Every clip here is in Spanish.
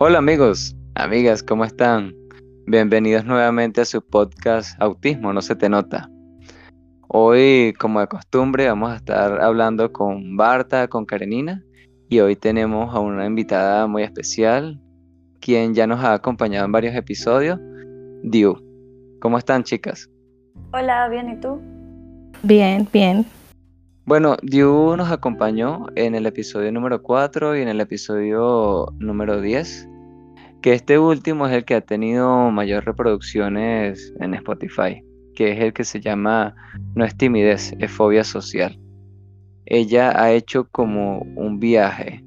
Hola amigos, amigas, ¿cómo están? Bienvenidos nuevamente a su podcast Autismo, no se te nota. Hoy, como de costumbre, vamos a estar hablando con Barta, con Karenina, y hoy tenemos a una invitada muy especial, quien ya nos ha acompañado en varios episodios, Diu. ¿Cómo están, chicas? Hola, bien, ¿y tú? Bien, bien. Bueno, Diu nos acompañó en el episodio número 4 y en el episodio número 10 que este último es el que ha tenido mayor reproducciones en Spotify, que es el que se llama No es timidez, es fobia social. Ella ha hecho como un viaje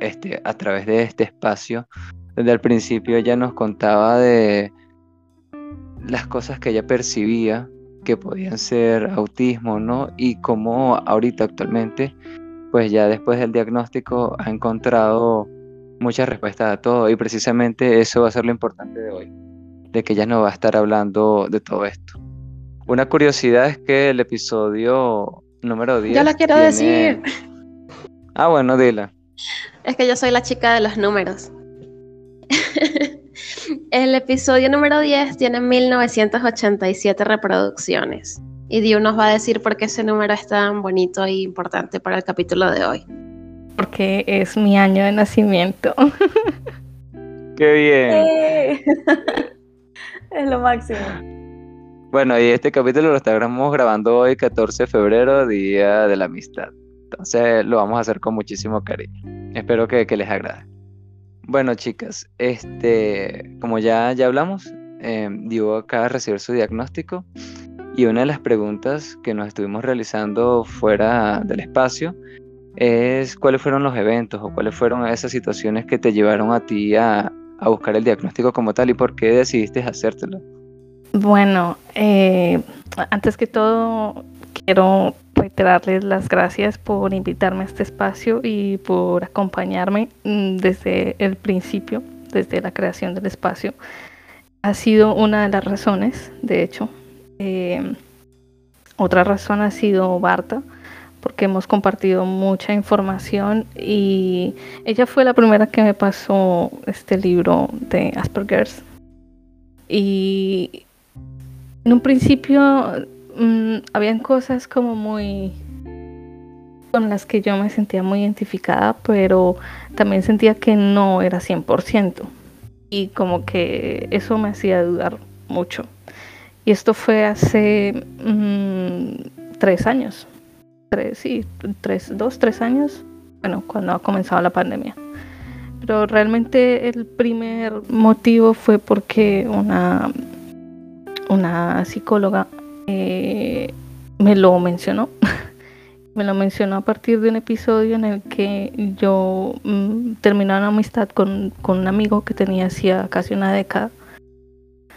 este, a través de este espacio. Desde el principio ella nos contaba de las cosas que ella percibía que podían ser autismo, ¿no? Y cómo ahorita actualmente, pues ya después del diagnóstico ha encontrado muchas respuestas a todo y precisamente eso va a ser lo importante de hoy, de que ella no va a estar hablando de todo esto. Una curiosidad es que el episodio número 10... Yo lo quiero decir. Ah, bueno, dila. Es que yo soy la chica de los números. el episodio número 10 tiene 1987 reproducciones. Y Dio nos va a decir por qué ese número es tan bonito e importante para el capítulo de hoy porque es mi año de nacimiento. Qué bien. Eh. es lo máximo. Bueno, y este capítulo lo estamos grabando hoy, 14 de febrero, Día de la Amistad. Entonces lo vamos a hacer con muchísimo cariño. Espero que, les agrade. Bueno, chicas, este, como ya, ya hablamos, eh, Dio acaba de recibir su diagnóstico y una de las preguntas que nos estuvimos realizando fuera del espacio es cuáles fueron los eventos o cuáles fueron esas situaciones que te llevaron a ti a, buscar el diagnóstico como tal y por qué decidiste hacértelo. Bueno, eh, antes que todo quiero reiterarles las gracias por invitarme a este espacio y por acompañarme mm, desde el principio, desde la creación del espacio. Ha sido una de las razones, de hecho. Eh, otra razón ha sido Barta porque hemos compartido mucha información y ella fue la primera que me pasó este libro de Asperger's. Y en un principio mm, habían cosas como muy con las que yo me sentía muy identificada, pero también sentía que no era 100%. Y como que eso me hacía dudar mucho. Y esto fue hace mm, tres años, tres, sí, tres, dos, tres años, bueno, cuando ha comenzado la pandemia. Pero realmente el primer motivo fue porque una, una psicóloga eh, me lo mencionó. me lo mencionó a partir de un episodio en el que yo mm, terminé una amistad con, con un amigo que tenía hacía casi una década.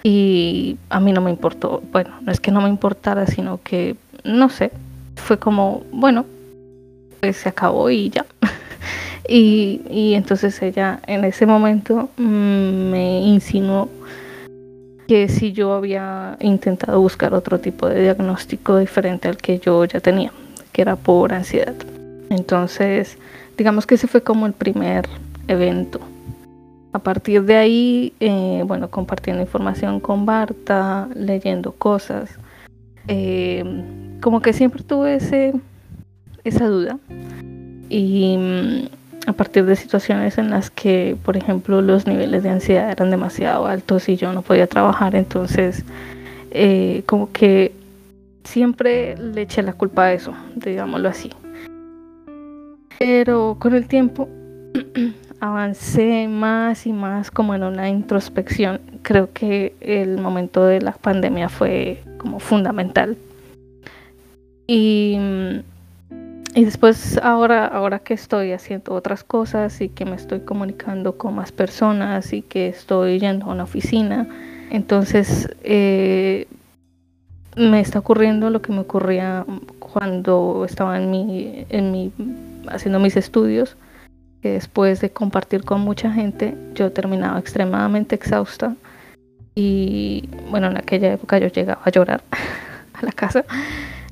Y a mí no me importó, bueno, no es que no me importara, sino que, no sé, fue como, bueno, pues se acabó y ya. y, y, entonces ella en ese momento mm, me insinuó que si yo había intentado buscar otro tipo de diagnóstico diferente al que yo ya tenía, que era por ansiedad. Entonces, digamos que ese fue como el primer evento. A partir de ahí, eh, bueno, compartiendo información con Barta, leyendo cosas, eh, como que siempre tuve ese, esa duda. Y mm, a partir de situaciones en las que, por ejemplo, los niveles de ansiedad eran demasiado altos y yo no podía trabajar, entonces eh, como que siempre le eché la culpa a eso, digámoslo así. Pero con el tiempo avancé más y más como en una introspección. Creo que el momento de la pandemia fue como fundamental y, y después ahora, ahora que estoy haciendo otras cosas y que me estoy comunicando con más personas y que estoy yendo a una oficina, entonces eh, me está ocurriendo lo que me ocurría cuando estaba en mi, en mi, haciendo mis estudios, que después de compartir con mucha gente, yo terminaba extremadamente exhausta y bueno, en aquella época yo llegaba a llorar a la casa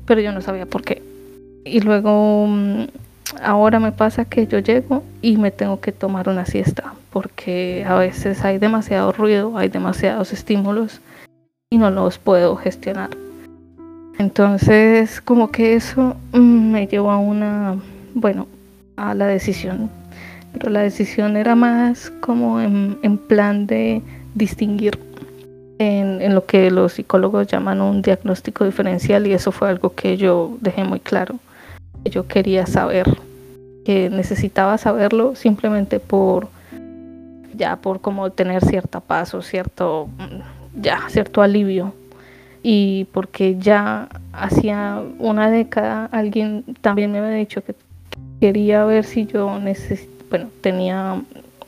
pero yo no sabía por qué. Y luego mm, ahora me pasa que yo llego y me tengo que tomar una siesta porque a veces hay demasiado ruido, hay demasiados estímulos y no los puedo gestionar. Entonces, como que eso mm, me llevó a una, bueno, a la decisión. Pero la decisión era más como en, plan de distinguir en, en, lo que los psicólogos llaman un diagnóstico diferencial y eso fue algo que yo dejé muy claro. Yo quería saber, que necesitaba saberlo simplemente por, ya por como tener cierta paz o cierto, mm, ya, cierto alivio. Y porque ya hacía una década alguien también me había dicho que quería ver si yo necesito, bueno, tenía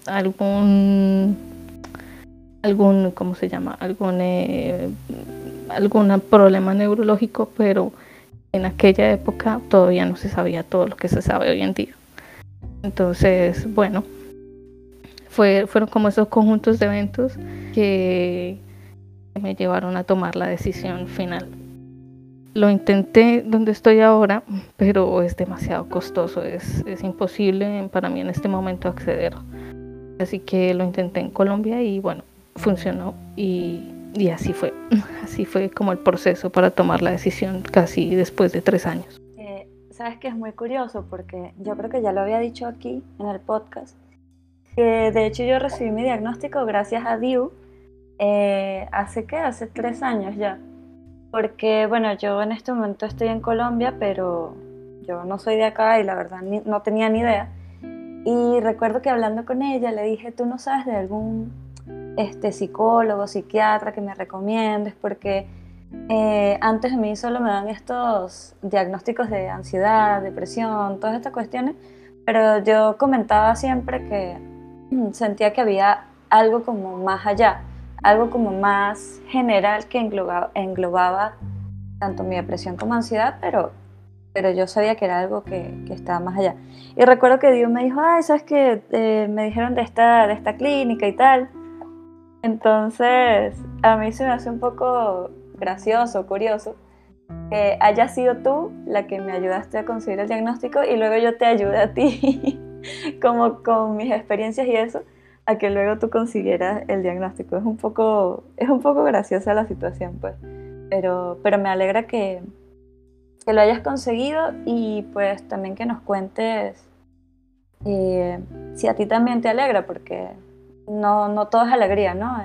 algún algún cómo se llama algún eh, algún problema neurológico pero en aquella época todavía no se sabía todo lo que se sabe hoy en día entonces bueno fue, fueron como esos conjuntos de eventos que me llevaron a tomar la decisión final. Lo intenté donde estoy ahora, pero es demasiado costoso, es, es imposible para mí en este momento acceder. Así que lo intenté en Colombia y bueno, funcionó y, y así fue. Así fue como el proceso para tomar la decisión casi después de tres años. Eh, Sabes que es muy curioso porque yo creo que ya lo había dicho aquí en el podcast, que de hecho yo recibí mi diagnóstico gracias a Diu, eh, hace qué, hace tres años ya. Porque bueno, yo en este momento estoy en Colombia, pero yo no soy de acá y la verdad no tenía ni idea. Y recuerdo que hablando con ella le dije, tú no sabes de algún este, psicólogo, psiquiatra que me recomiendes, porque eh, antes de mí solo me dan estos diagnósticos de ansiedad, depresión, todas estas cuestiones, pero yo comentaba siempre que sentía que había algo como más allá algo como más general que englobaba, englobaba tanto mi depresión como ansiedad, pero, pero yo sabía que era algo que, que estaba más allá. Y recuerdo que Dios me dijo, ay, ¿sabes qué? Eh, me dijeron de esta, de esta clínica y tal. Entonces, a mí se me hace un poco gracioso, curioso, que haya sido tú la que me ayudaste a conseguir el diagnóstico y luego yo te ayude a ti, como con mis experiencias y eso a que luego tú consiguieras el diagnóstico. Es un poco, es un poco graciosa la situación, pues. Pero, pero me alegra que, que lo hayas conseguido y pues también que nos cuentes eh, si a ti también te alegra, porque no, no todo es alegría, ¿no?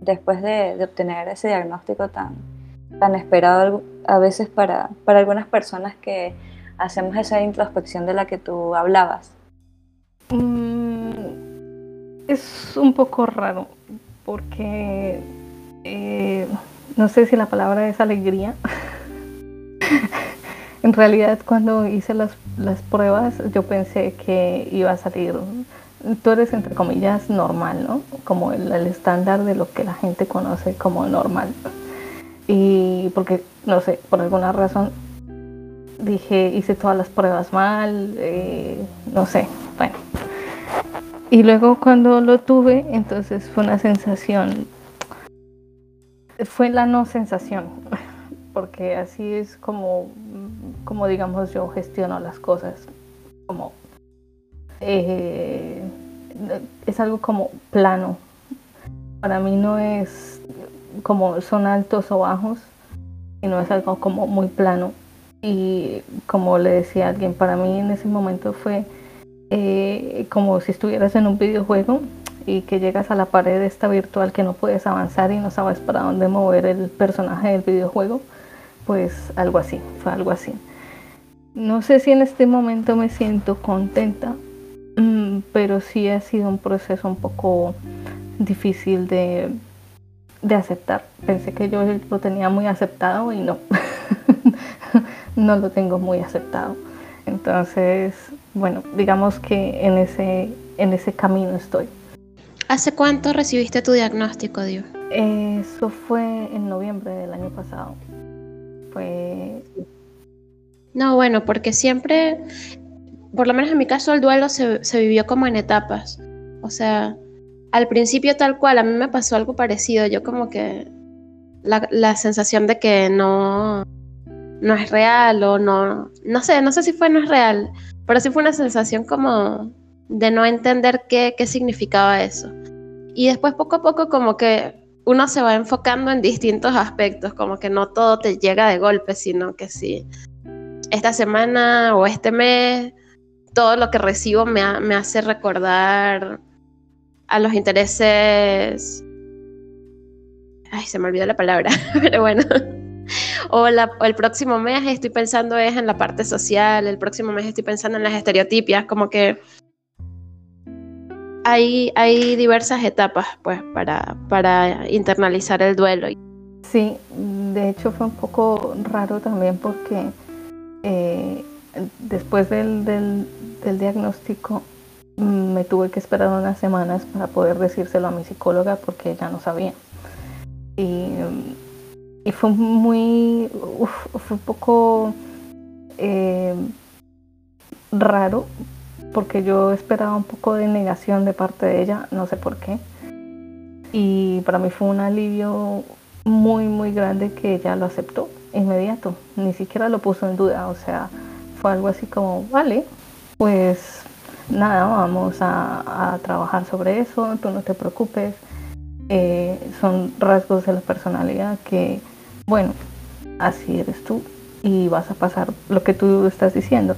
después de, obtener ese diagnóstico tan, tan esperado a veces para, para algunas personas que hacemos esa introspección de la que tú hablabas. Mm, es un poco raro porque eh, no sé si la palabra es alegría. en realidad cuando hice las, pruebas yo pensé que iba a salir, tú eres entre comillas normal, ¿no? Como el, estándar de lo que la gente conoce como normal. Y porque, no sé, por alguna razón dije, hice todas las pruebas mal, eh, no sé, bueno, y luego cuando lo tuve, entonces fue una sensación, fue la no sensación, porque así es como, como digamos yo gestiono las cosas, como eh, es algo como plano. Para mí no es como son altos o bajos, sino es algo como muy plano. Y como le decía alguien, para mí en ese momento fue eh, como si estuvieras en un videojuego y que llegas a la pared esta virtual que no puedes avanzar y no sabes para dónde mover el personaje del videojuego, pues algo así, fue algo así. No sé si en este momento me siento contenta, pero sí ha sido un proceso un poco difícil de, de aceptar. Pensé que yo lo tenía muy aceptado y no, no lo tengo muy aceptado. Entonces, bueno, digamos que en ese, en ese camino estoy. ¿Hace cuánto recibiste tu diagnóstico, Dios? Eso fue en noviembre del año pasado. Fue... No, bueno, porque siempre, por lo menos en mi caso, el duelo se, se vivió como en etapas. O sea, al principio tal cual, a mí me pasó algo parecido. Yo como que la, la sensación de que no, no es real o no, no sé, no sé si fue no es real, pero sí fue una sensación como de no entender qué, qué significaba eso. Y después poco a poco como que uno se va enfocando en distintos aspectos, como que no todo te llega de golpe, sino que sí, esta semana o este mes, todo lo que recibo me, hace recordar a los intereses... Ay, se me olvidó la palabra, pero bueno. O, el próximo mes estoy pensando es en la parte social, el próximo mes estoy pensando en las estereotipias, como que hay, hay diversas etapas pues para, para internalizar el duelo. Sí, de hecho fue un poco raro también porque eh, después del, diagnóstico mm, me tuve que esperar unas semanas para poder decírselo a mi psicóloga porque ella no sabía. Y, y fue muy, fue un poco eh, raro porque yo esperaba un poco de negación de parte de ella, no sé por qué. Y para mí fue un alivio muy, muy grande que ella lo aceptó inmediato, ni siquiera lo puso en duda, o sea, fue algo así como, vale, pues nada, vamos a, trabajar sobre eso, tú no te preocupes, eh, son rasgos de la personalidad que, bueno, así eres tú y vas a pasar lo que tú estás diciendo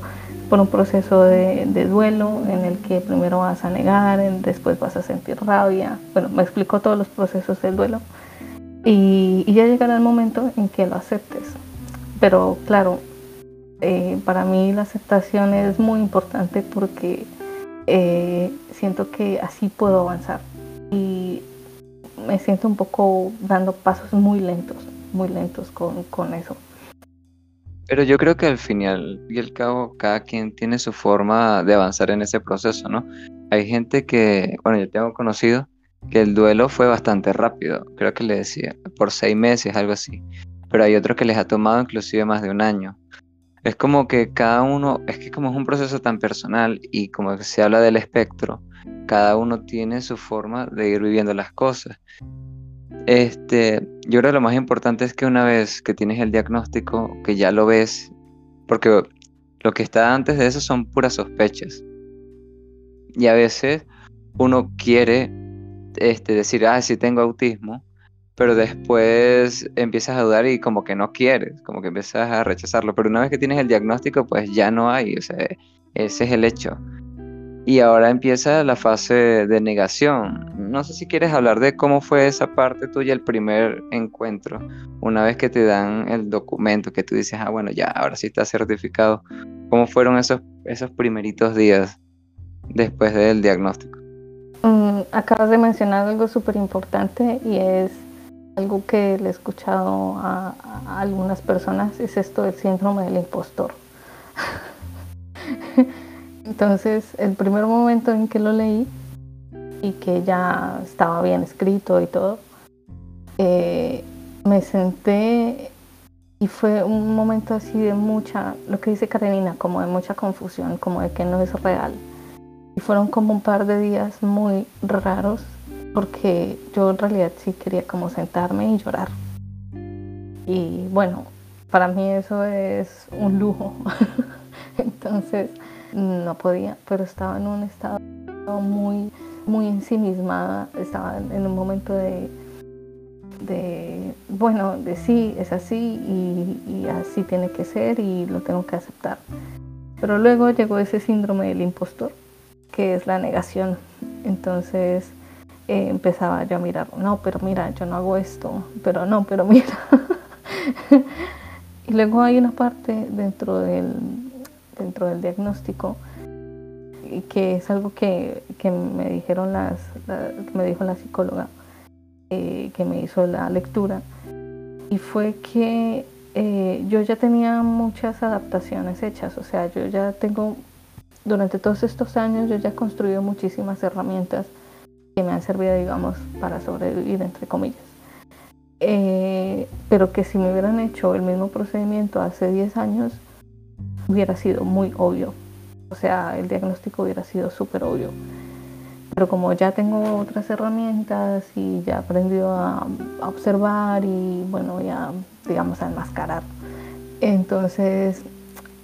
por un proceso de, duelo en el que primero vas a negar, después vas a sentir rabia. Bueno, me explicó todos los procesos del duelo y, ya llegará el momento en que lo aceptes. Pero claro, eh, para mí la aceptación es muy importante porque eh, siento que así puedo avanzar y me siento un poco dando pasos muy lentos, muy lentos con, con eso. Pero yo creo que al final y al cabo cada quien tiene su forma de avanzar en ese proceso, ¿no? Hay gente que, bueno, yo tengo conocido que el duelo fue bastante rápido, creo que le decía, por seis meses, algo así. Pero hay otros que les ha tomado inclusive más de un año. Es como que cada uno, es que como es un proceso tan personal y como se habla del espectro, cada uno tiene su forma de ir viviendo las cosas. Este, yo creo que lo más importante es que una vez que tienes el diagnóstico, que ya lo ves, porque lo que está antes de eso son puras sospechas. Y a veces uno quiere este, decir, ah, sí tengo autismo, pero después empiezas a dudar y como que no quieres, como que empiezas a rechazarlo. Pero una vez que tienes el diagnóstico, pues ya no hay, o sea, ese es el hecho. Y ahora empieza la fase de negación. No sé si quieres hablar de cómo fue esa parte tuya, el primer encuentro, una vez que te dan el documento, que tú dices, ah, bueno, ya, ahora sí está certificado. ¿Cómo fueron esos, esos primeritos días después del diagnóstico? Mm, acabas de mencionar algo súper importante y es algo que le he escuchado a, algunas personas, es esto del síndrome del impostor. Entonces, el primer momento en que lo leí y que ya estaba bien escrito y todo, eh, me senté y fue un momento así de mucha, lo que dice Karenina, como de mucha confusión, como de que no es real. Y fueron como un par de días muy raros porque yo en realidad sí quería como sentarme y llorar. Y bueno, para mí eso es un lujo. Entonces, no podía, pero estaba en un estado muy, muy ensimismada, estaba en un momento de, de bueno, de sí, es así y, así tiene que ser y lo tengo que aceptar. Pero luego llegó ese síndrome del impostor, que es la negación. Entonces eh, empezaba yo a mirar, no, pero mira, yo no hago esto, pero no, pero mira. y luego hay una parte dentro del, dentro del diagnóstico, que es algo que, me dijeron las, me dijo la psicóloga eh, que me hizo la lectura, y fue que eh, yo ya tenía muchas adaptaciones hechas, o sea, yo ya tengo, durante todos estos años, yo ya he construido muchísimas herramientas que me han servido, digamos, para sobrevivir, entre comillas. Eh, pero que si me hubieran hecho el mismo procedimiento hace 10 años, hubiera sido muy obvio. O sea, el diagnóstico hubiera sido súper obvio. Pero como ya tengo otras herramientas y ya he aprendido a, observar y bueno, ya digamos a enmascarar, Entonces,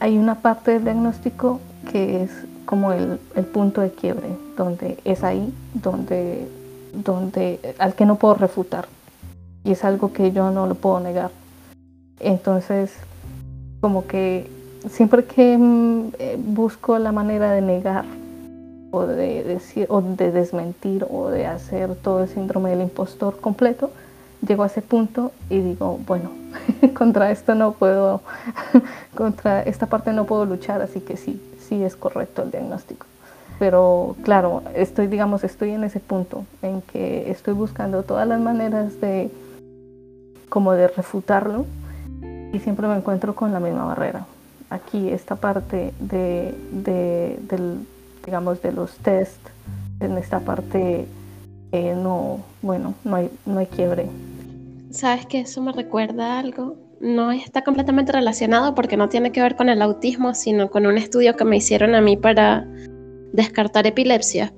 hay una parte del diagnóstico que es como el, punto de quiebre, donde es ahí donde, donde al que no puedo refutar. Y es algo que yo no lo puedo negar. Entonces, como que siempre que mm, eh, busco la manera de negar o de decir o de desmentir o de hacer todo el síndrome del impostor completo, llego a ese punto y digo, bueno, contra esto no puedo, contra esta parte no puedo luchar, así que sí, sí es correcto el diagnóstico. Pero claro, estoy, digamos, estoy en ese punto en que estoy buscando todas las maneras de, como de refutarlo y siempre me encuentro con la misma barrera. Aquí esta parte de, de del, digamos, de los test, en esta parte eh, no, bueno, no hay, no hay quiebre. ¿Sabes que eso me recuerda a algo? No está completamente relacionado porque no tiene que ver con el autismo, sino con un estudio que me hicieron a mí para descartar epilepsia.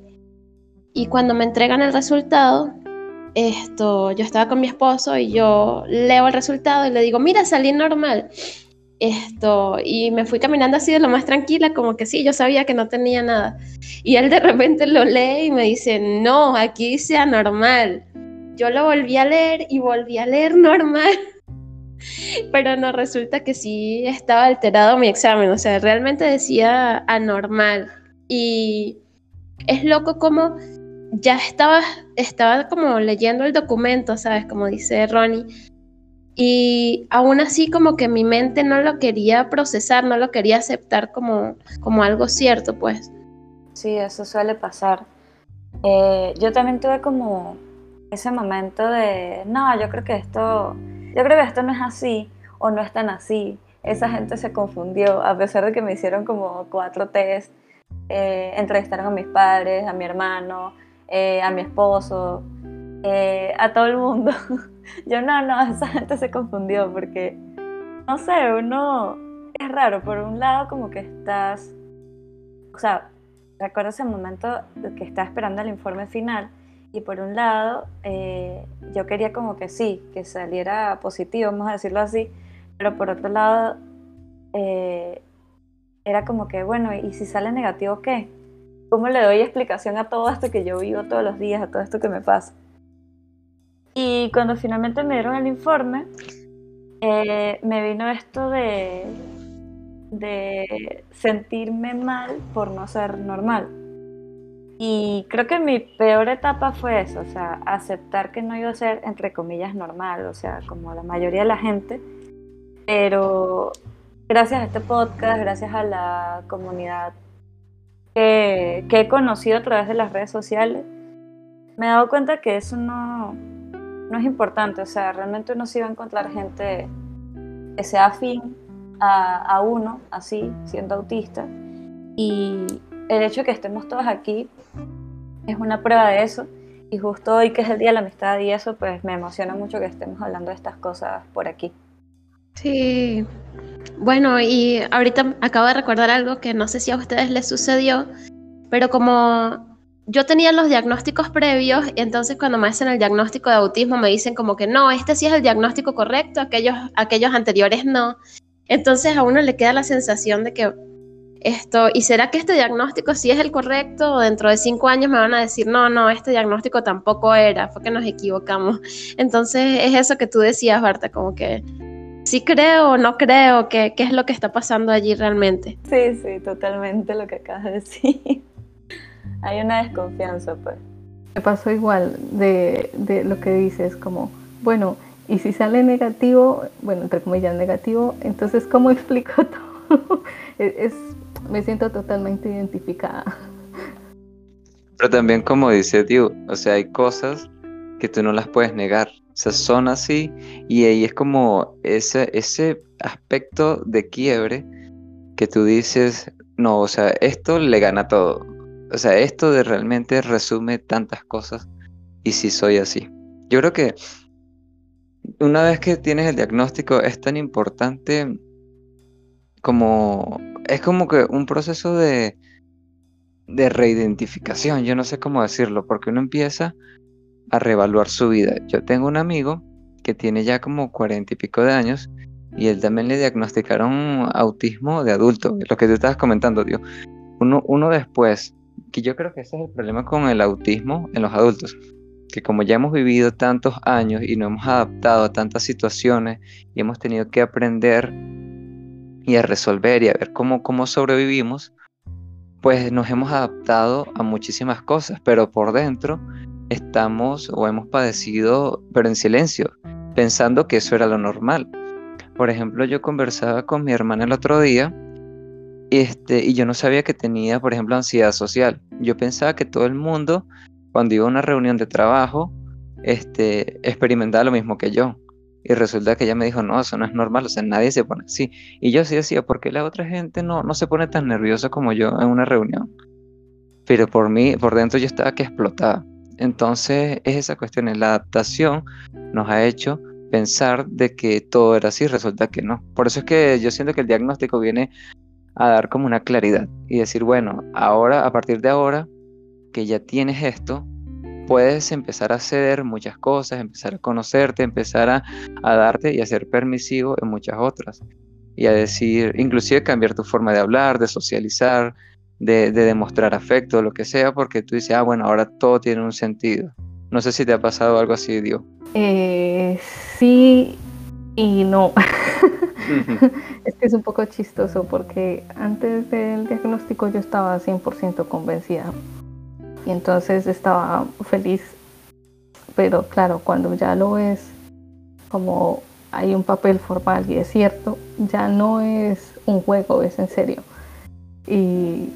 Y cuando me entregan el resultado, esto, yo estaba con mi esposo y yo leo el resultado y le digo, mira, salí normal. Esto, y me fui caminando así de lo más tranquila, como que sí, yo sabía que no tenía nada. Y él de repente lo lee y me dice, no, aquí dice anormal. Yo lo volví a leer y volví a leer normal. Pero no, resulta que sí estaba alterado mi examen, o sea, realmente decía anormal. Y es loco como ya estaba, estaba como leyendo el documento, ¿sabes? Como dice Ronnie. Y aún así como que mi mente no lo quería procesar, no lo quería aceptar como, como algo cierto, pues. Sí, eso suele pasar. Eh, yo también tuve como ese momento de, no, yo creo que esto, yo creo que esto no es así o no es tan así. Esa gente se confundió, a pesar de que me hicieron como cuatro test, eh, entrevistaron a mis padres, a mi hermano, eh, a mi esposo, eh, a todo el mundo. Yo no, no, esa gente se confundió porque, no sé, uno es raro. Por un lado, como que estás, o sea, recuerdo ese momento que estaba esperando el informe final y por un lado, eh, yo quería como que sí, que saliera positivo, vamos a decirlo así, pero por otro lado, era como que, bueno, ¿y si sale negativo qué? ¿Cómo le doy explicación a todo esto que yo vivo todos los días, a todo esto que me pasa? Y cuando finalmente me dieron el informe, eh, me vino esto de, de sentirme mal por no ser normal. Y creo que mi peor etapa fue eso, o sea, aceptar que no iba a ser, entre comillas, normal, o sea, como la mayoría de la gente. Pero gracias a este podcast, gracias a la comunidad que, he conocido a través de las redes sociales, me he dado cuenta que eso no, no es importante. O sea, realmente uno sí va a encontrar gente que sea afín a, a, uno, así, siendo autista. Y el hecho de que estemos todos aquí es una prueba de eso. Y justo hoy, que es el Día de la Amistad y eso, pues me emociona mucho que estemos hablando de estas cosas por aquí. Sí, bueno, y ahorita acabo de recordar algo que no sé si a ustedes les sucedió, pero como yo tenía los diagnósticos previos, y entonces cuando me hacen el diagnóstico de autismo me dicen como que no, este sí es el diagnóstico correcto, aquellos, aquellos anteriores no. Entonces a uno le queda la sensación de que esto, ¿y será que este diagnóstico sí es el correcto? O dentro de cinco años me van a decir, no, no, este diagnóstico tampoco era, fue que nos equivocamos. Entonces es eso que tú decías, Barta, como que si creo o no creo, qué, qué es lo que está pasando allí realmente. Sí, sí, totalmente lo que acabas de decir. Hay una desconfianza, pues. Me pasó igual de, de lo que dices, como, bueno, y si sale negativo, bueno, entre comillas negativo, entonces, ¿cómo explico todo? es, me siento totalmente identificada. Pero también, como dice Diu, o sea, hay cosas que tú no las puedes negar. O sea, son así y ahí es como ese, ese aspecto de quiebre que tú dices, no, o sea, esto le gana todo. O sea, esto de realmente resume tantas cosas y si soy así. Yo creo que una vez que tienes el diagnóstico es tan importante como es como que un proceso de de reidentificación, yo no sé cómo decirlo, porque uno empieza a reevaluar su vida. Yo tengo un amigo que tiene ya como cuarenta y pico de años y él también le diagnosticaron autismo de adulto, lo que tú estabas comentando, tío. Uno, uno después, que yo creo que ese es el problema con el autismo en los adultos, que como ya hemos vivido tantos años y nos hemos adaptado a tantas situaciones y hemos tenido que aprender y a resolver y a ver cómo, cómo sobrevivimos, pues nos hemos adaptado a muchísimas cosas, pero por dentro estamos o hemos padecido, pero en silencio, pensando que eso era lo normal. Por ejemplo, yo conversaba con mi hermana el otro día este, y yo no sabía que tenía, por ejemplo, ansiedad social. Yo pensaba que todo el mundo, cuando iba a una reunión de trabajo, este, experimentaba lo mismo que yo. Y resulta que ella me dijo, no, eso no es normal, o sea, nadie se pone así. Y yo sí decía, ¿por qué la otra gente no, no se pone tan nerviosa como yo en una reunión? Pero por mí, por dentro yo estaba que explotaba. Entonces es esa cuestión, la adaptación nos ha hecho pensar de que todo era así, resulta que no. Por eso es que yo siento que el diagnóstico viene a dar como una claridad y decir, bueno, ahora, a partir de ahora que ya tienes esto, puedes empezar a ceder muchas cosas, empezar a conocerte, empezar a, darte y a ser permisivo en muchas otras. Y a decir, inclusive cambiar tu forma de hablar, de socializar, de, demostrar afecto, lo que sea, porque tú dices, ah, bueno, ahora todo tiene un sentido. No sé si te ha pasado algo así, Dio. Eh, sí y no. es que es un poco chistoso porque antes del diagnóstico yo estaba 100% convencida y entonces estaba feliz. Pero claro, cuando ya lo ves como hay un papel formal y es cierto, ya no es un juego, es en serio. Y,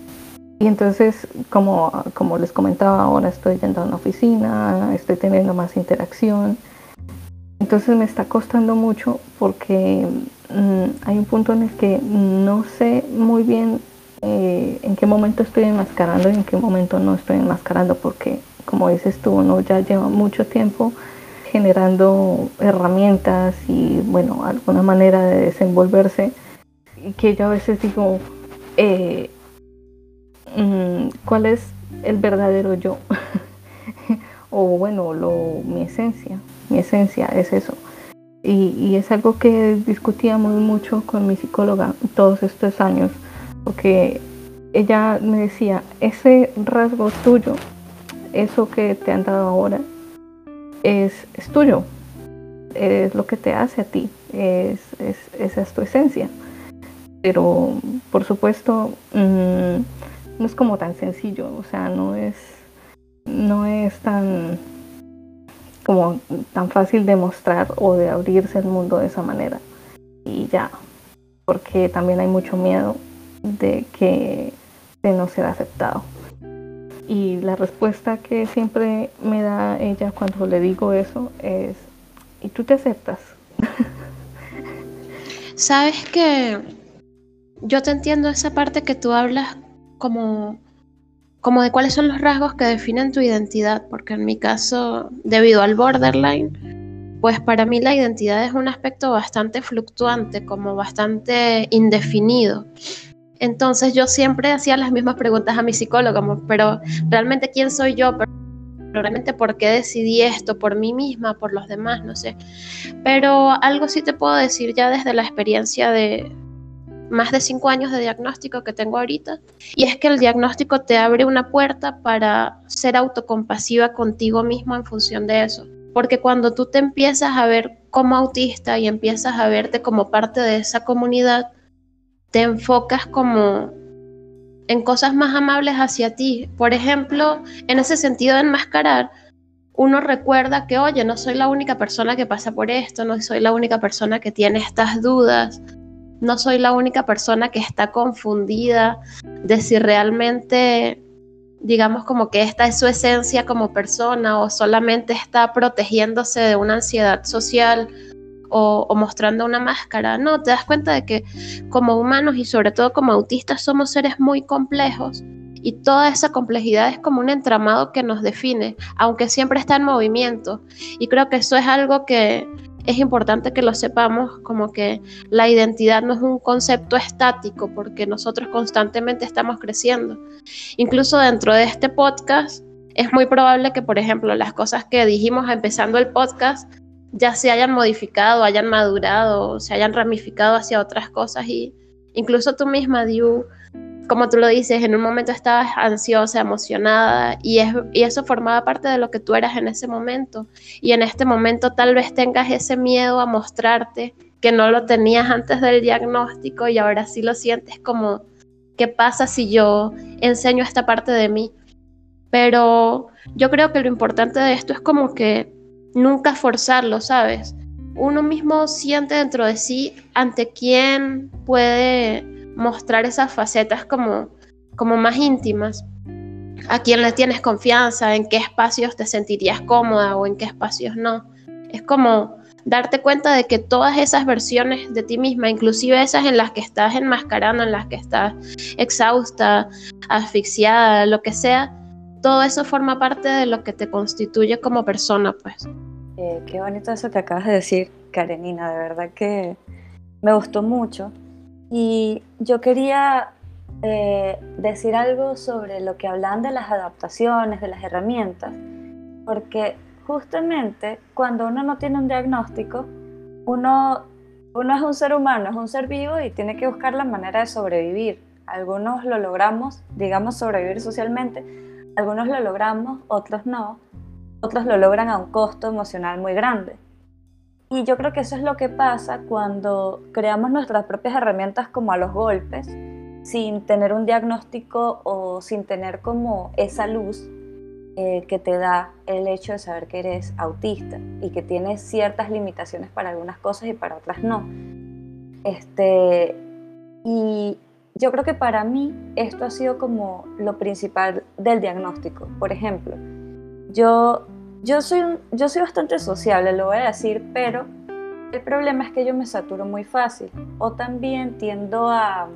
y entonces, como, como les comentaba, ahora estoy yendo a una oficina, estoy teniendo más interacción. Entonces me está costando mucho porque mm, hay un punto en el que no sé muy bien eh, en qué momento estoy enmascarando y en qué momento no estoy enmascarando, porque como dices tú, uno ya lleva mucho tiempo generando herramientas y bueno, alguna manera de desenvolverse y que yo a veces digo, eh, mm, ¿cuál es el verdadero yo? o bueno, mi esencia, mi esencia es eso. Y, y, es algo que discutíamos mucho con mi psicóloga todos estos años, porque ella me decía, ese rasgo tuyo, eso que te han dado ahora, es, tuyo, es lo que te hace a ti, es, es, esa es tu esencia. Pero por supuesto mm, no es como tan sencillo, o sea, no es, no es tan como tan fácil de mostrar o de abrirse al mundo de esa manera. Y ya, porque también hay mucho miedo de que de no ser aceptado. Y la respuesta que siempre me da ella cuando le digo eso es, ¿y tú te aceptas? Sabes que yo te entiendo esa parte que tú hablas como, como de cuáles son los rasgos que definen tu identidad, porque en mi caso, debido al borderline, pues para mí la identidad es un aspecto bastante fluctuante, como bastante indefinido. Entonces yo siempre hacía las mismas preguntas a mi psicólogo, pero realmente quién soy yo, pero realmente por qué decidí esto, por mí misma, por los demás, no sé. Pero algo sí te puedo decir ya desde la experiencia de más de cinco años de diagnóstico que tengo ahorita, y es que el diagnóstico te abre una puerta para ser autocompasiva contigo mismo en función de eso. Porque cuando tú te empiezas a ver como autista y empiezas a verte como parte de esa comunidad, te enfocas como en cosas más amables hacia ti. Por ejemplo, en ese sentido de enmascarar, uno recuerda que, oye, no soy la única persona que pasa por esto, no soy la única persona que tiene estas dudas, no soy la única persona que está confundida de si realmente, digamos, como que esta es su esencia como persona o solamente está protegiéndose de una ansiedad social o, mostrando una máscara. No, te das cuenta de que como humanos y sobre todo como autistas somos seres muy complejos y toda esa complejidad es como un entramado que nos define, aunque siempre está en movimiento. Y creo que eso es algo que es importante que lo sepamos, como que la identidad no es un concepto estático, porque nosotros constantemente estamos creciendo. Incluso dentro de este podcast, es muy probable que, por ejemplo, las cosas que dijimos empezando el podcast ya se hayan modificado, hayan madurado, se hayan ramificado hacia otras cosas y incluso tú misma, Diu, como tú lo dices, en un momento estabas ansiosa, emocionada y, y eso formaba parte de lo que tú eras en ese momento. Y en este momento tal vez tengas ese miedo a mostrarte que no lo tenías antes del diagnóstico y ahora sí lo sientes como, ¿qué pasa si yo enseño esta parte de mí? Pero yo creo que lo importante de esto es como que nunca forzarlo, ¿sabes? Uno mismo siente dentro de sí ante quién puede mostrar esas facetas como, como más íntimas. A quién le tienes confianza, en qué espacios te sentirías cómoda o en qué espacios no. Es como darte cuenta de que todas esas versiones de ti misma, inclusive esas en las que estás enmascarando, en las que estás exhausta, asfixiada, lo que sea, todo eso forma parte de lo que te constituye como persona, pues. Eh, qué bonito eso que acabas de decir, Karenina, de verdad que me gustó mucho. Y yo quería eh, decir algo sobre lo que hablan de las adaptaciones, de las herramientas, porque justamente cuando uno no tiene un diagnóstico, uno, uno es un ser humano, es un ser vivo y tiene que buscar la manera de sobrevivir. Algunos lo logramos, digamos, sobrevivir socialmente, algunos lo logramos, otros no, otros lo logran a un costo emocional muy grande. Y yo creo que eso es lo que pasa cuando creamos nuestras propias herramientas como a los golpes, sin tener un diagnóstico o sin tener como esa luz eh, que te da el hecho de saber que eres autista y que tienes ciertas limitaciones para algunas cosas y para otras no. Este, y yo creo que para mí esto ha sido como lo principal del diagnóstico. Por ejemplo, yo yo soy, yo soy bastante sociable, lo voy a decir, pero el problema es que yo me saturo muy fácil o también tiendo a,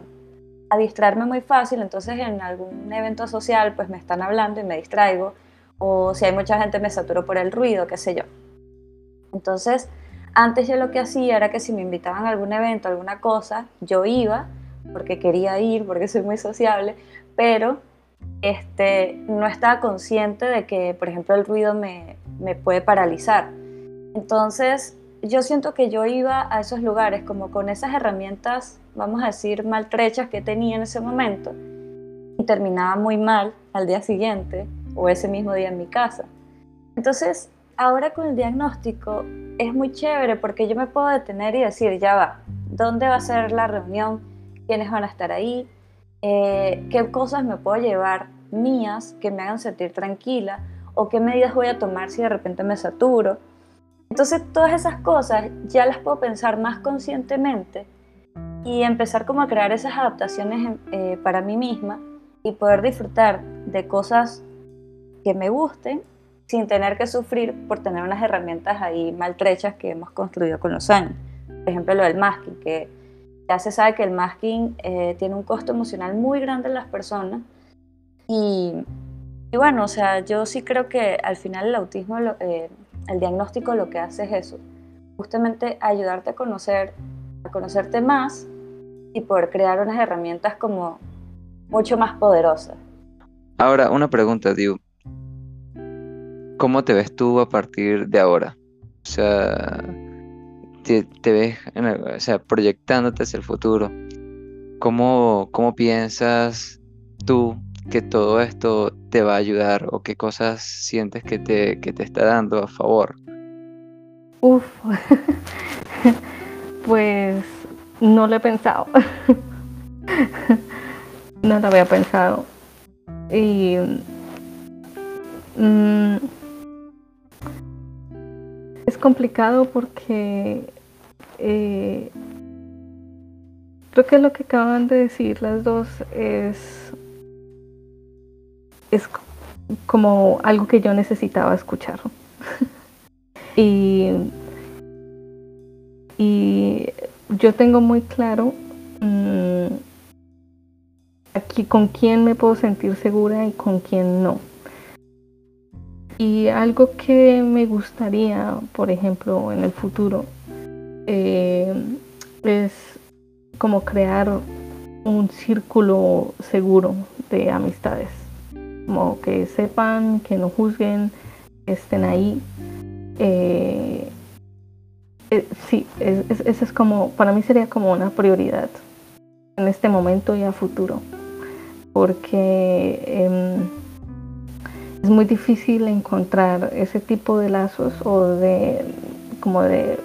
a distraerme muy fácil, entonces en algún evento social pues me están hablando y me distraigo o si hay mucha gente me saturo por el ruido, qué sé yo. Entonces, antes yo lo que hacía era que si me invitaban a algún evento, alguna cosa, yo iba porque quería ir, porque soy muy sociable, pero este, no estaba consciente de que, por ejemplo, el ruido me, me puede paralizar. Entonces, yo siento que yo iba a esos lugares como con esas herramientas, vamos a decir, maltrechas que tenía en ese momento y terminaba muy mal al día siguiente o ese mismo día en mi casa. Entonces, ahora con el diagnóstico es muy chévere porque yo me puedo detener y decir, ya va, ¿dónde va a ser la reunión? ¿Quiénes van a estar ahí? Eh, ¿Qué cosas me puedo llevar mías que me hagan sentir tranquila? o qué medidas voy a tomar si de repente me saturo. Entonces todas esas cosas ya las puedo pensar más conscientemente y empezar como a crear esas adaptaciones eh, para mí misma y poder disfrutar de cosas que me gusten sin tener que sufrir por tener unas herramientas ahí maltrechas que hemos construido con los años. Por ejemplo, lo del masking, que ya se sabe que el masking eh, tiene un costo emocional muy grande en las personas y y bueno, o sea, yo sí creo que al final el autismo, eh, el diagnóstico lo que hace es eso, justamente ayudarte a conocer, a conocerte más y poder crear unas herramientas como mucho más poderosas. Ahora, una pregunta, Diu. ¿Cómo te ves tú a partir de ahora? O sea, te, ves o sea, proyectándote hacia el futuro. ¿Cómo, ¿Cómo piensas tú que todo esto te va a ayudar o qué cosas sientes que te, que te está dando a favor? Uf, pues no lo he pensado. no lo había pensado. Y mm, es complicado porque eh, creo que lo que acaban de decir las dos es es como algo que yo necesitaba escuchar. y, y yo tengo muy claro mm, aquí con quién me puedo sentir segura y con quién no. Y algo que me gustaría, por ejemplo, en el futuro, eh, es como crear un círculo seguro de amistades como que sepan, que no juzguen, que estén ahí. Eh, Eh, sí, eso es como, para mí sería como una prioridad en este momento y a futuro, porque em, es muy difícil encontrar ese tipo de lazos o de como de,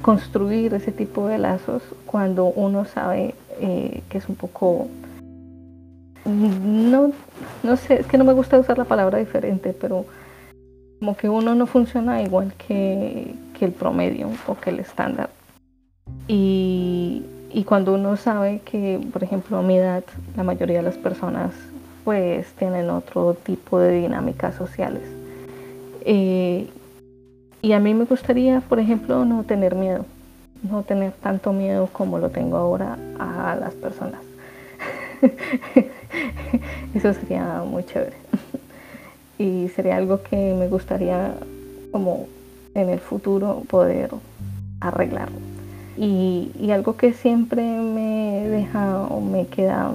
construir ese tipo de lazos cuando uno sabe eh, que es un poco no, no sé, es que no me gusta usar la palabra diferente, pero como que uno no funciona igual que, que el promedio o que el estándar. Y, y, cuando uno sabe que, por ejemplo, a mi edad, la mayoría de las personas pues tienen otro tipo de dinámicas sociales. Eh, y a mí me gustaría, por ejemplo, no tener miedo, no tener tanto miedo como lo tengo ahora a las personas. Eso sería muy chévere. Y sería algo que me gustaría como en el futuro poder arreglar. Y, y algo que siempre me deja o me queda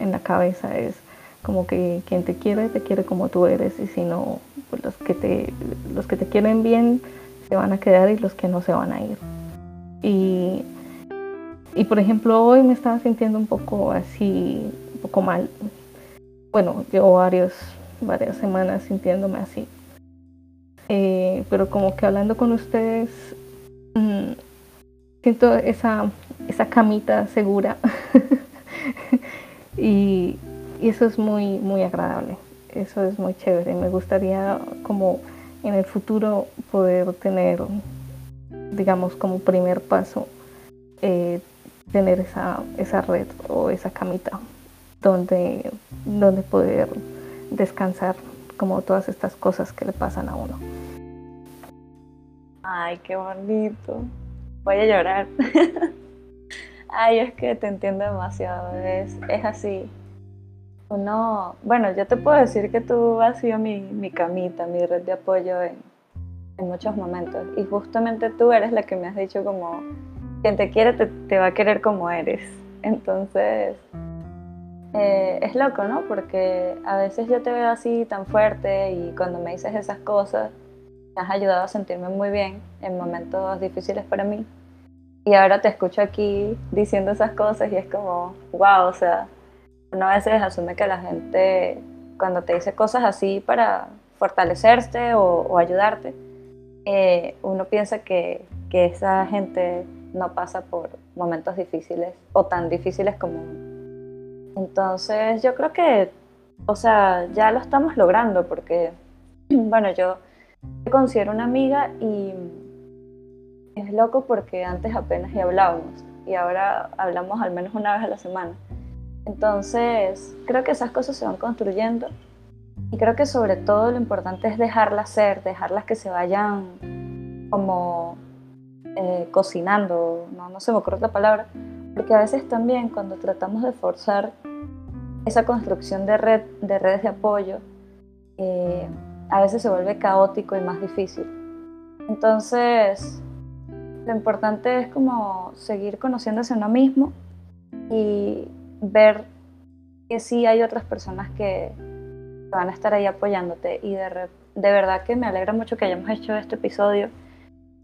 en la cabeza es como que quien te quiere te quiere como tú eres y si no pues los que te los que te quieren bien se van a quedar y los que no se van a ir y y por ejemplo, hoy me estaba sintiendo un poco así, un poco mal. Bueno, llevo varios, varias semanas sintiéndome así. Eh, pero como que hablando con ustedes, mm, siento esa, esa camita segura. y, eso es muy, muy agradable. Eso es muy chévere. Me gustaría como en el futuro poder tener, digamos, como primer paso. Eh, tener esa, esa red o esa camita donde, donde poder descansar como todas estas cosas que le pasan a uno. Ay, qué bonito. Voy a llorar. Ay, es que te entiendo demasiado. Es, es así. Uno, bueno, yo te puedo decir que tú has sido mi, mi camita, mi red de apoyo en, en muchos momentos. Y justamente tú eres la que me has dicho como, quien te quiere te, va a querer como eres. Entonces, eh, es loco, ¿no? Porque a veces yo te veo así tan fuerte y cuando me dices esas cosas, me has ayudado a sentirme muy bien en momentos difíciles para mí. Y ahora te escucho aquí diciendo esas cosas y es como, wow, o sea, uno a veces asume que la gente cuando te dice cosas así para fortalecerte o, ayudarte, eh, uno piensa que, que esa gente no pasa por momentos difíciles o tan difíciles como Entonces yo creo que, o sea, ya lo estamos logrando porque, bueno, yo me considero una amiga y es loco porque antes apenas hablábamos y ahora hablamos al menos una vez a la semana. Entonces, creo que esas cosas se van construyendo y creo que sobre todo lo importante es dejarlas ser, dejarlas que se vayan como eh, cocinando, no, no se me ocurre la palabra, porque a veces también cuando tratamos de forzar esa construcción de, red, de redes de apoyo, eh, a veces se vuelve caótico y más difícil. Entonces, lo importante es como seguir conociéndose a uno mismo y ver que sí hay otras personas que van a estar ahí apoyándote. Y de, de verdad que me alegra mucho que hayamos hecho este episodio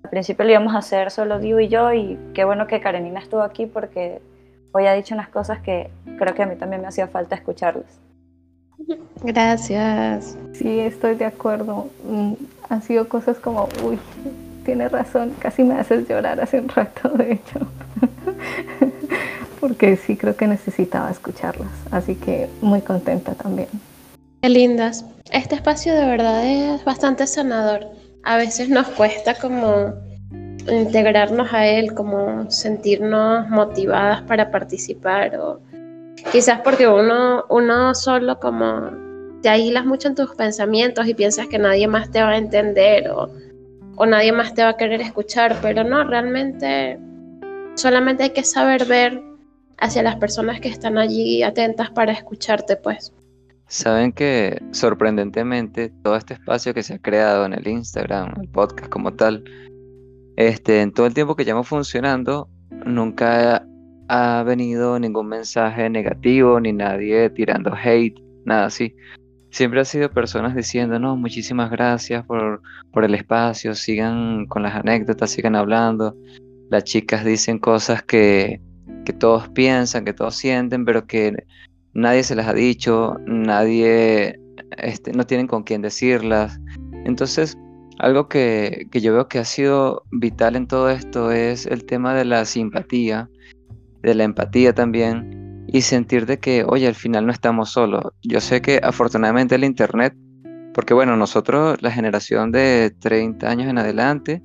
al principio lo íbamos a hacer solo Diu y yo y qué bueno que Karenina estuvo aquí porque hoy ha dicho unas cosas que creo que a mí también me hacía falta escucharlas. Gracias. Sí, estoy de acuerdo. Mm, han sido cosas como, uy, tienes razón, casi me haces llorar hace un rato, de hecho. Porque sí creo que necesitaba escucharlas. Así que muy contenta también. Qué lindas. Este espacio de verdad es bastante sanador a veces nos cuesta como integrarnos a él, como sentirnos motivadas para participar o quizás porque uno, uno solo como te aíslas mucho en tus pensamientos y piensas que nadie más te va a entender o, o nadie más te va a querer escuchar, pero no, realmente solamente hay que saber ver hacia las personas que están allí atentas para escucharte, pues. Saben que sorprendentemente todo este espacio que se ha creado en el Instagram, el podcast como tal, este, en todo el tiempo que llevamos funcionando, nunca ha venido ningún mensaje negativo, ni nadie tirando hate, nada así. Siempre ha sido personas diciendo, no, muchísimas gracias por, por el espacio, sigan con las anécdotas, sigan hablando. Las chicas dicen cosas que, que todos piensan, que todos sienten, pero que nadie se las ha dicho, nadie, este, no tienen con quién decirlas. Entonces, algo que, que, yo veo que ha sido vital en todo esto es el tema de la simpatía, de la empatía también, y sentir de que, oye, al final no estamos solos. Yo sé que afortunadamente el Internet, porque bueno, nosotros, la generación de 30 años en adelante,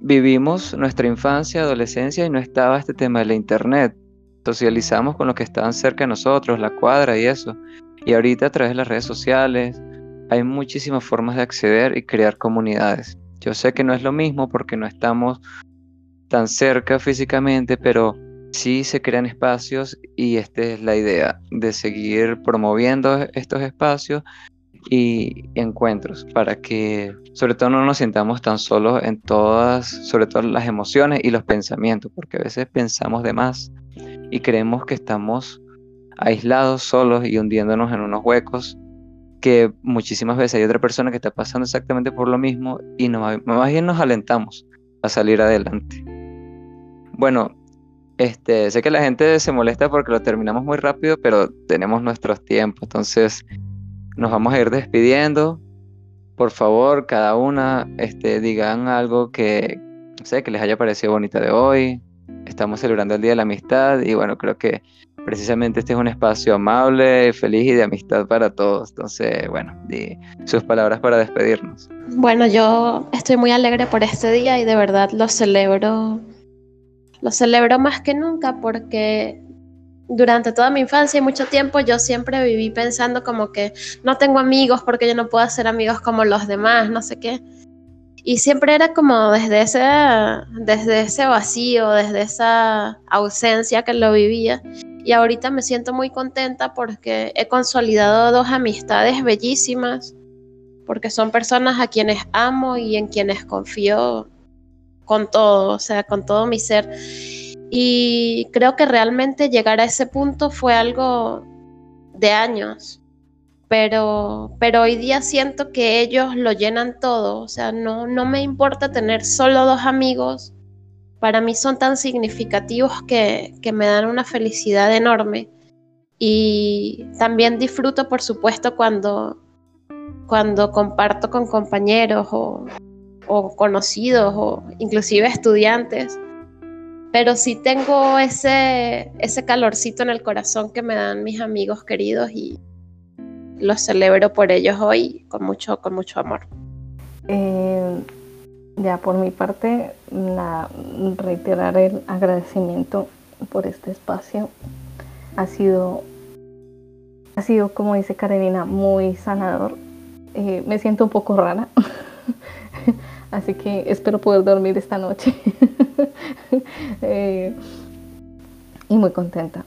vivimos nuestra infancia, adolescencia y no estaba este tema del Internet. Socializamos con los que estaban cerca de nosotros, la cuadra y eso. Y ahorita a través de las redes sociales hay muchísimas formas de acceder y crear comunidades. Yo sé que no es lo mismo porque no estamos tan cerca físicamente, pero sí se crean espacios y esta es la idea de seguir promoviendo estos espacios y encuentros para que sobre todo no nos sintamos tan solos en todas, sobre todo las emociones y los pensamientos, porque a veces pensamos de más y creemos que estamos aislados, solos y hundiéndonos en unos huecos que muchísimas veces hay otra persona que está pasando exactamente por lo mismo y más bien nos alentamos a salir adelante. Bueno, este, sé que la gente se molesta porque lo terminamos muy rápido, pero tenemos nuestros tiempos, entonces nos vamos a ir despidiendo. Por favor, cada una, este, digan algo que, sé, que les haya parecido bonita de hoy. Estamos celebrando el Día de la Amistad y bueno, creo que precisamente este es un espacio amable, feliz y de amistad para todos. Entonces, bueno, di sus palabras para despedirnos. Bueno, yo estoy muy alegre por este día y de verdad lo celebro lo celebro más que nunca porque durante toda mi infancia y mucho tiempo yo siempre viví pensando como que no tengo amigos porque yo no puedo hacer amigos como los demás, no sé qué. Y siempre era como desde ese, desde ese vacío, desde esa ausencia que lo vivía. Y ahorita me siento muy contenta porque he consolidado dos amistades bellísimas, porque son personas a quienes amo y en quienes confío con todo, o sea, con todo mi ser. Y creo que realmente llegar a ese punto fue algo de años, pero, pero hoy día siento que ellos lo llenan todo, o sea, no, no me importa tener solo dos amigos, para mí son tan significativos que, que me dan una felicidad enorme. Y también disfruto, por supuesto, cuando, cuando comparto con compañeros o, o conocidos o inclusive estudiantes, pero sí tengo ese, ese calorcito en el corazón que me dan mis amigos queridos y los celebro por ellos hoy con mucho, con mucho amor. Eh, ya por mi parte, la, reiterar el agradecimiento por este espacio. Ha sido, ha sido como dice Karenina, muy sanador. Eh, me siento un poco rara. Así que espero poder dormir esta noche. Eh, y muy contenta.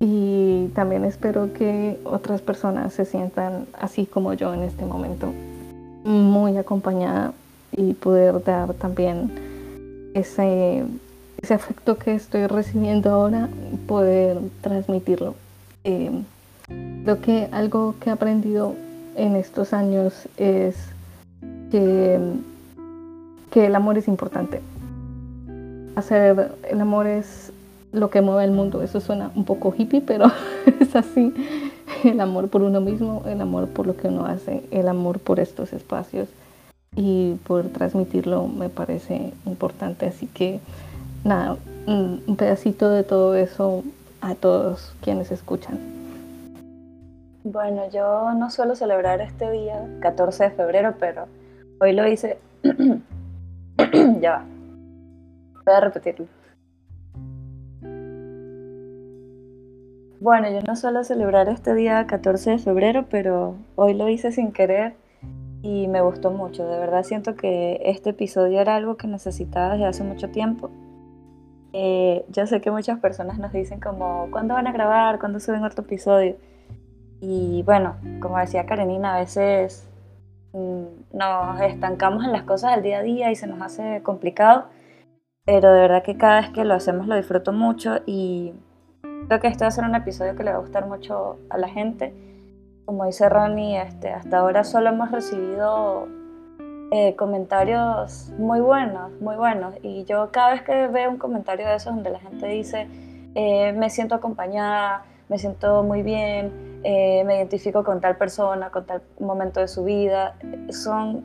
Y también espero que otras personas se sientan así como yo en este momento, muy acompañada y poder dar también ese, ese afecto que estoy recibiendo ahora, poder transmitirlo. Eh, creo que algo que he aprendido en estos años es que el amor es importante. Hacer el amor es lo que mueve el mundo. Eso suena un poco hippie, pero es así. El amor por uno mismo, el amor por lo que uno hace, el amor por estos espacios y poder transmitirlo me parece importante. Así que nada, un pedacito de todo eso a todos quienes escuchan. Bueno, yo no suelo celebrar este día, 14 de febrero, pero hoy lo hice ya va. Voy a repetirlo. Bueno, yo no suelo celebrar este día 14 de febrero, pero hoy lo hice sin querer y me gustó mucho. De verdad siento que este episodio era algo que necesitaba desde hace mucho tiempo. Eh, yo sé que muchas personas nos dicen como, ¿cuándo van a grabar? ¿Cuándo suben otro episodio? Y bueno, como decía Karenina, a veces nos estancamos en las cosas del día a día y se nos hace complicado, pero de verdad que cada vez que lo hacemos lo disfruto mucho y creo que este va a ser un episodio que le va a gustar mucho a la gente como dice Ronnie, este, hasta ahora solo hemos recibido eh, comentarios muy buenos, muy buenos. Y yo cada vez que veo un comentario de esos donde la gente dice, eh, me siento acompañada, me siento muy bien, eh, me identifico con tal persona, con tal momento de su vida, son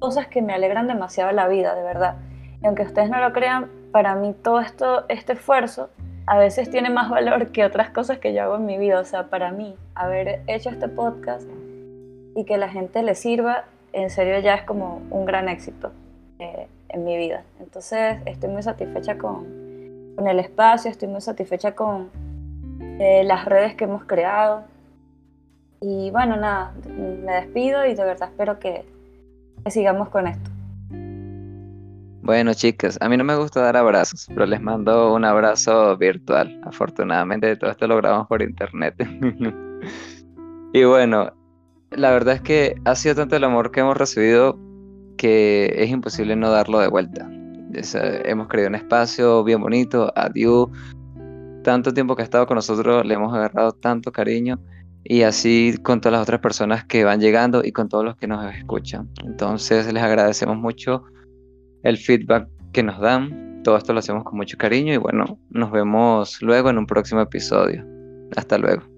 cosas que me alegran demasiado la vida, de verdad. Y aunque ustedes no lo crean, para mí todo esto, este esfuerzo a veces tiene más valor que otras cosas que yo hago en mi vida. O sea, para mí, haber hecho este podcast y que la gente le sirva, en serio ya es como un gran éxito eh, en mi vida. Entonces, estoy muy satisfecha con, con el espacio, estoy muy satisfecha con las redes que hemos creado. Y bueno, nada, me despido y de verdad espero que sigamos con esto. Bueno, chicas, a mí no me gusta dar abrazos, pero les mando un abrazo virtual. Afortunadamente, todo esto lo grabamos por internet. y bueno, la verdad es que ha sido tanto el amor que hemos recibido que es imposible no darlo de vuelta. hemos creado un espacio bien bonito, adiós. Tanto tiempo que ha estado con nosotros, le hemos agarrado tanto cariño y así con todas las otras personas que van llegando y con todos los que nos escuchan. Entonces les agradecemos mucho el feedback que nos dan. Todo esto lo hacemos con mucho cariño y bueno, nos vemos luego en un próximo episodio. Hasta luego.